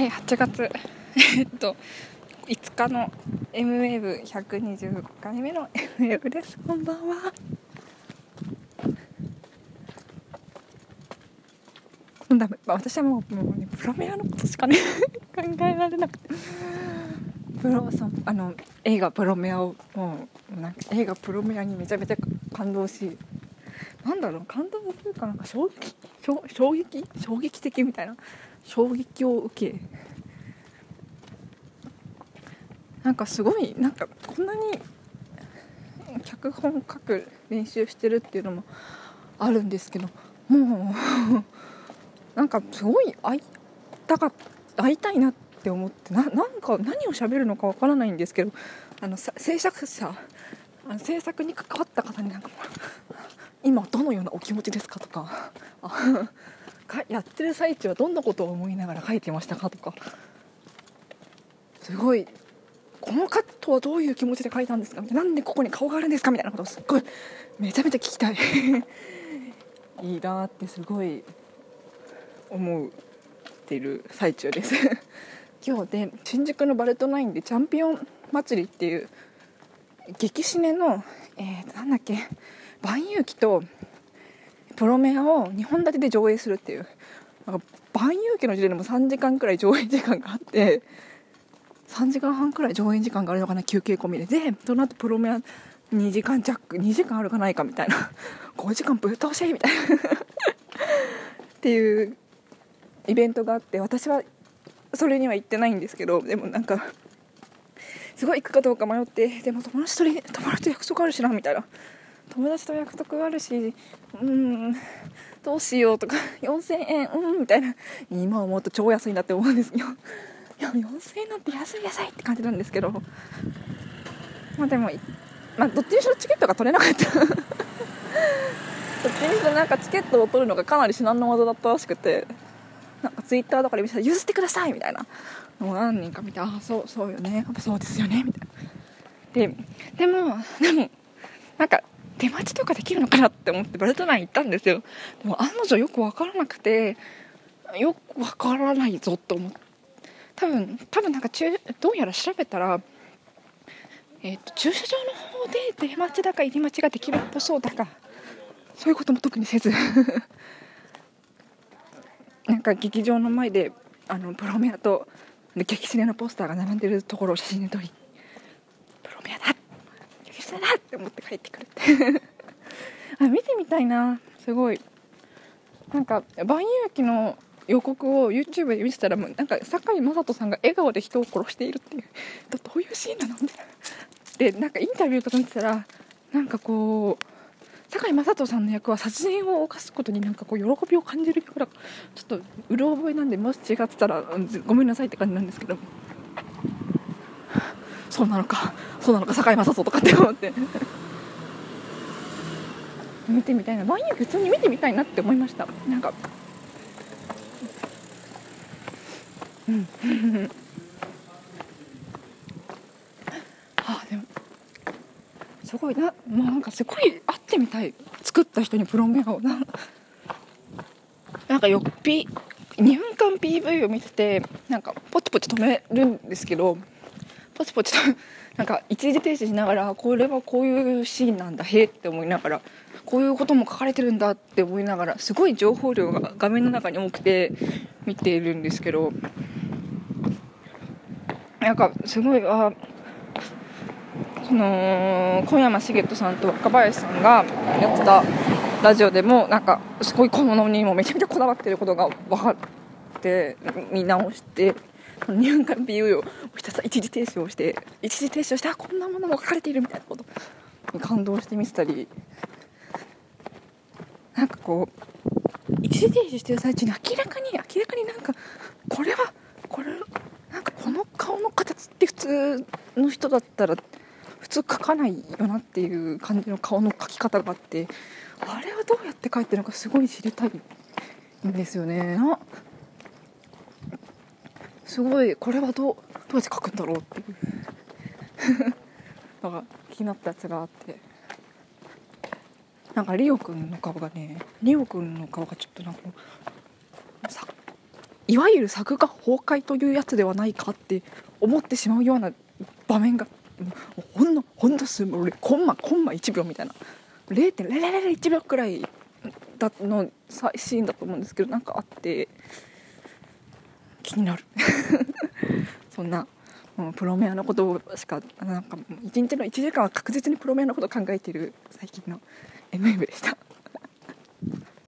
はい8月えっと5日の M ウェーブ120回目の M ウェーブです。こんばんは。ダメ私はもうもう、ね、プロメアのことしかね 考えられなくて。プロそあの映画「プロメアを」もうなんか映画「プロメア」にめちゃめちゃ感動しなんだろう感動するかなんか衝撃衝撃？衝撃的みたいな。衝撃を受けなんかすごいなんかこんなに脚本書く練習してるっていうのもあるんですけどもう なんかすごい会いたか会いたいなって思ってななんか何を喋るのかわからないんですけどあの制作者あの制作に関わった方になんか 今どのようなお気持ちですかとかやってる最中はどんなことを思いながら書いてましたかとか。すごいこのカットはどういう気持ちで書いたんですか？みたいなんでここに顔があるんですか？みたいなことをすっごいめちゃめちゃ聞きたい。いいなってすごい思ってる最中です。今日で新宿のバルトナインでチャンピオン祭りっていう激シネの、えー、なんだっけ？万有記とプロメアを2本立てで上映するっていう。なんか万有記の時点でも3時間くらい上映時間があって3時間半くらい上映時間があるのかな休憩込みで。でその後プロメア2時間弱2時間あるかないかみたいな。5時間ぶっ通しみたいな。っていうイベントがあって私はそれには行ってないんですけどでもなんかすごい行くかどうか迷ってでも友達と友達と約束あるしなみたいな。友達と約束あるしうんどうしようとか 4000円うんみたいな。今思うと超安いなって思うんですよ。いや4000円なんて安い安いって感じなんですけど。まあでもまあどっちにしろチケットが取れなかった。どっちにしろなんかチケットを取るのがかなり至難の技だったらしくて。なんかツイッターとかで見せたら譲ってくださいみたいな。もう何人か見てああそうそうよね。やっぱそうですよね。みたいな。ででもでもなんか出待ちとかできるのかなって思ってバルトナイン行ったんですよ。でも案の定よく分からなくてよく分からないぞと思って。多分多分なんかどうやら調べたらえーと、駐車場の方で出待ちだか入り待ちができるっぽそうだがそういうことも特にせず。なんか劇場の前であのプロメアと激シネのポスターが並んでるところを写真に撮りプロメアだ激シネだって思って帰ってくるって。あ見てみたいな。すごい。なんか万有記の予告を YouTube で見てたらもうなんか堺雅人さんが笑顔で人を殺しているっていう。どういうシーンなのみたいな。でなんかインタビューとか見てたらなんかこう堺雅人さんの役は殺人を犯すことになんかこう喜びを感じるからちょっとうろ覚えなんでもし違ってたらごめんなさいって感じなんですけどそうなのかそうなのか堺雅人とかって思って。見てみたいな。万有普通に見てみたいなって思いました。なんか。うん。あでも。すごいな。もうなんかすごい会ってみたい。作った人にプロメアをな。なんかよっぴ2分間 PV を見ててなんかポチポチ止めるんですけどポチポチとなんか一時停止しながらこれはこういうシーンなんだへって思いながらこういうことも書かれてるんだって思いながらすごい情報量が画面の中に多くて見ているんですけどなんかすごいあその小山茂人さんと若林さんがやってたラジオでもなんかすごい小物にもめちゃめちゃこだわってることが分かって見直して2分間 PV をひたすら一時停止をして一時停止をしてあこんなものも書かれているみたいなこと。に感動して見せたり。なんかこう一時停止してる最中に明らかに明らかになんかこれはこれなんかこの顔の形って普通の人だったら普通描かないよなっていう感じの顔の描き方があってあれはどうやって描いてるのかすごい知りたいんですよね。すごいこれはどうどうやって描くんだろうっていう。のが気になったやつがあって。なんかリオくんの顔がねリオくんの顔がちょっとなんかいわゆる作画崩壊というやつではないかって思ってしまうような場面がほんのほんの数コンマコンマ1秒みたいな。0.001秒くらいだのシーンだと思うんですけどなんかあって。気になる そんなもうプロメアのことしかなんか1日の1時間は確実にプロメアのことを考えている最近の MM でした。